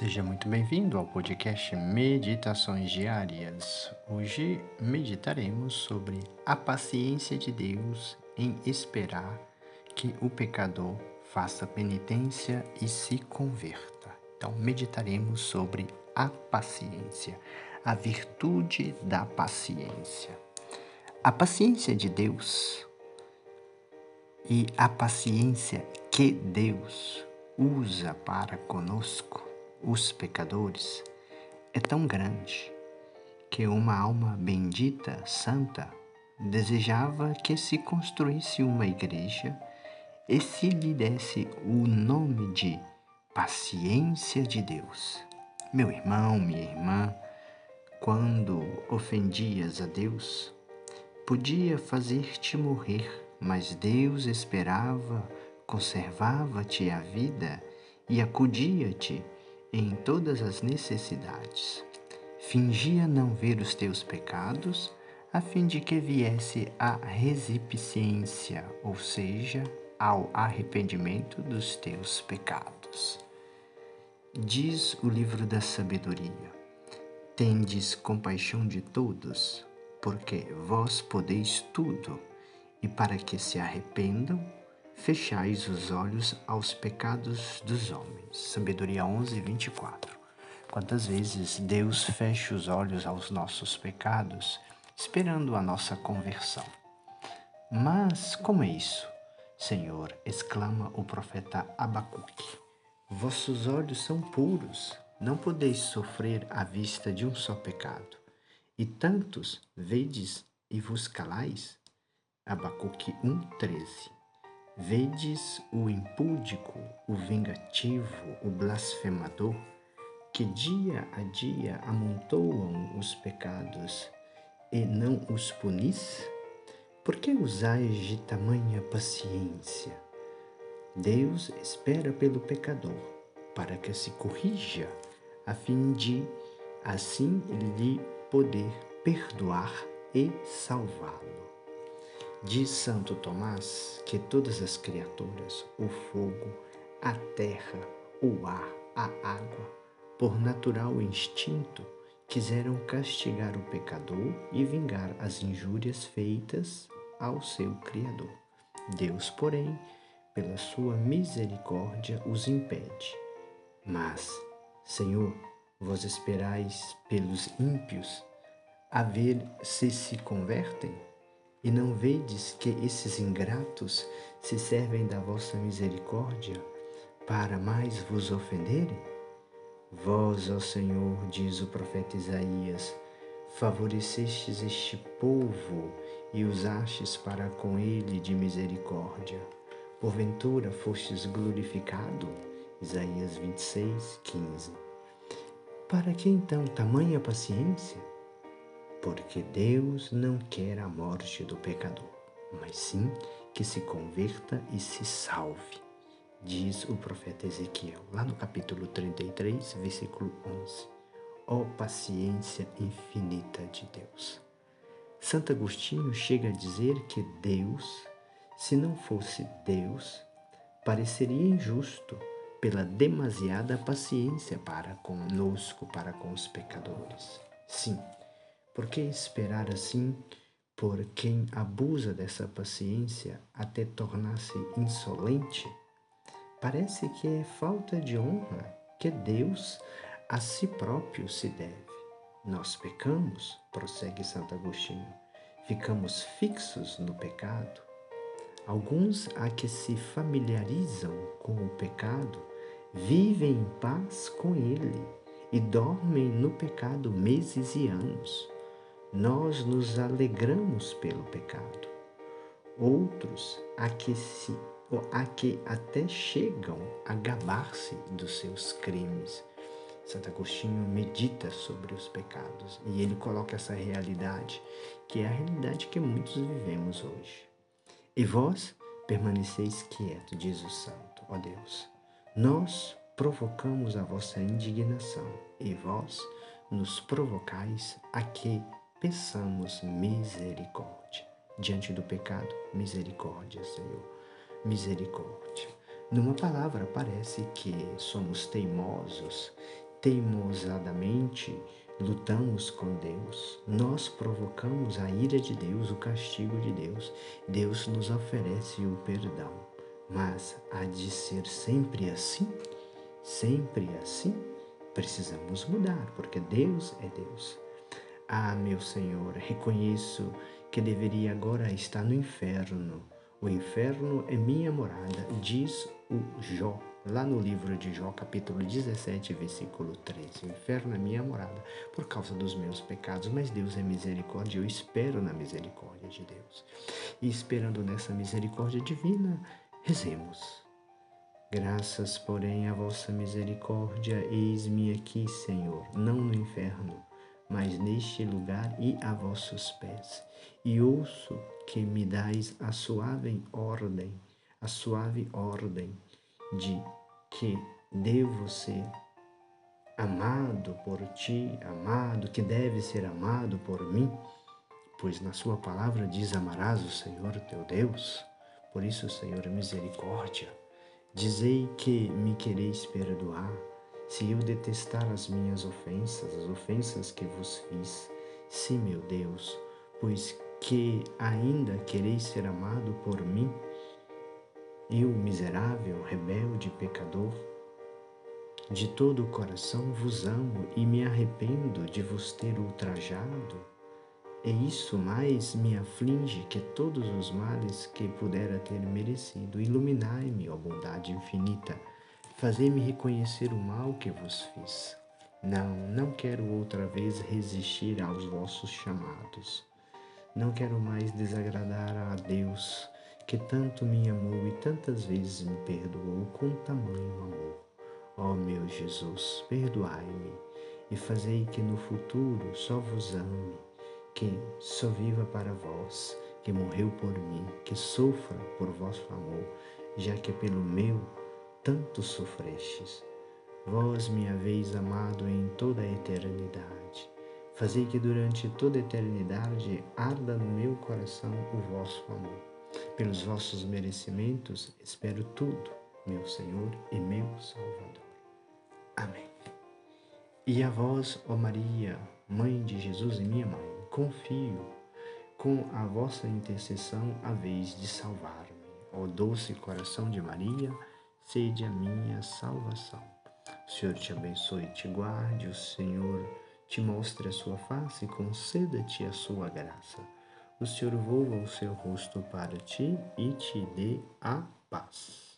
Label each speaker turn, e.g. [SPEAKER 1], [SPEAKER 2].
[SPEAKER 1] Seja muito bem-vindo ao podcast Meditações Diárias. Hoje meditaremos sobre a paciência de Deus em esperar que o pecador faça penitência e se converta. Então, meditaremos sobre a paciência, a virtude da paciência. A paciência de Deus e a paciência que Deus usa para conosco os pecadores é tão grande que uma alma bendita, santa, desejava que se construísse uma igreja e se lhe desse o nome de paciência de Deus. Meu irmão, minha irmã, quando ofendias a Deus, podia fazer-te morrer, mas Deus esperava, conservava-te a vida e acudia-te em todas as necessidades. Fingia não ver os teus pecados, a fim de que viesse a resipciência, ou seja, ao arrependimento dos teus pecados. Diz o livro da sabedoria: Tendes compaixão de todos, porque vós podeis tudo, e para que se arrependam, fechais os olhos aos pecados dos homens. Sabedoria 11, 24. Quantas vezes Deus fecha os olhos aos nossos pecados, esperando a nossa conversão? Mas como é isso? Senhor, exclama o profeta Abacuque. Vossos olhos são puros, não podeis sofrer à vista de um só pecado. E tantos vedes e vos calais? Abacuque 1,13 Vedes o impúdico, o vingativo, o blasfemador, que dia a dia amontoam os pecados e não os punis? Por que usais de tamanha paciência? Deus espera pelo pecador, para que se corrija, a fim de assim lhe poder perdoar e salvá-lo. Diz Santo Tomás que todas as criaturas, o fogo, a terra, o ar, a água, por natural instinto, quiseram castigar o pecador e vingar as injúrias feitas ao seu Criador. Deus, porém, pela sua misericórdia, os impede. Mas, Senhor, vós esperais pelos ímpios a ver se se convertem? E não vedes que esses ingratos se servem da vossa misericórdia para mais vos ofenderem? Vós, ó Senhor, diz o profeta Isaías, favorecestes este povo e usastes para com ele de misericórdia. Porventura fostes glorificado? Isaías 26, 15. Para que então tamanha paciência? Porque Deus não quer a morte do pecador, mas sim que se converta e se salve, diz o profeta Ezequiel, lá no capítulo 33, versículo 11. Ó oh, paciência infinita de Deus. Santo Agostinho chega a dizer que Deus, se não fosse Deus, pareceria injusto pela demasiada paciência para conosco, para com os pecadores. Sim, por que esperar assim por quem abusa dessa paciência até tornar-se insolente? Parece que é falta de honra que Deus a si próprio se deve. Nós pecamos, prossegue Santo Agostinho, ficamos fixos no pecado. Alguns a que se familiarizam com o pecado vivem em paz com ele e dormem no pecado meses e anos nós nos alegramos pelo pecado. Outros a que, se, a que até chegam a gabar-se dos seus crimes. Santo Agostinho medita sobre os pecados e ele coloca essa realidade, que é a realidade que muitos vivemos hoje. E vós permaneceis quieto, diz o Santo, ó Deus. Nós provocamos a vossa indignação e vós nos provocais a que peçamos misericórdia. Diante do pecado, misericórdia, Senhor. Misericórdia. Numa palavra, parece que somos teimosos, teimosadamente lutamos com Deus, nós provocamos a ira de Deus, o castigo de Deus. Deus nos oferece o perdão. Mas há de ser sempre assim? Sempre assim? Precisamos mudar, porque Deus é Deus. Ah, meu Senhor, reconheço que deveria agora estar no inferno. O inferno é minha morada, diz o Jó lá no livro de Jó, capítulo 17, versículo 13. O inferno é minha morada por causa dos meus pecados, mas Deus é misericórdia, eu espero na misericórdia de Deus. E esperando nessa misericórdia divina, rezemos. Graças, porém, à vossa misericórdia, eis-me aqui, Senhor, não no inferno, mas neste lugar e a vossos pés. E ouço que me dais a suave ordem, a suave ordem de que devo ser amado por ti, amado, que deve ser amado por mim, pois na sua palavra diz: Amarás o Senhor teu Deus. Por isso, Senhor, misericórdia. Dizei que me quereis perdoar, se eu detestar as minhas ofensas, as ofensas que vos fiz. Sim, meu Deus, pois que ainda quereis ser amado por mim, eu, miserável, rebelde, pecador, de todo o coração vos amo e me arrependo de vos ter ultrajado. E isso mais me aflige que todos os males que pudera ter merecido. Iluminai-me, ó bondade infinita, fazei-me reconhecer o mal que vos fiz. Não, não quero outra vez resistir aos vossos chamados. Não quero mais desagradar a Deus que tanto me amou e tantas vezes me perdoou com tamanho amor. Ó oh, meu Jesus, perdoai-me e fazei que no futuro só vos ame, que só viva para vós, que morreu por mim, que sofra por vosso amor, já que pelo meu tanto sofrestes. Vós me haveis amado em toda a eternidade. Fazei que durante toda a eternidade arda no meu coração o vosso amor pelos vossos merecimentos, espero tudo, meu Senhor e meu Salvador. Amém. E a vós, ó Maria, Mãe de Jesus e minha mãe, confio, com a vossa intercessão a vez de salvar-me. Ó doce coração de Maria, sede a minha salvação. O Senhor te abençoe e te guarde, o Senhor te mostre a sua face e conceda-te a sua graça o Senhor volva o seu rosto para ti e te dê a paz.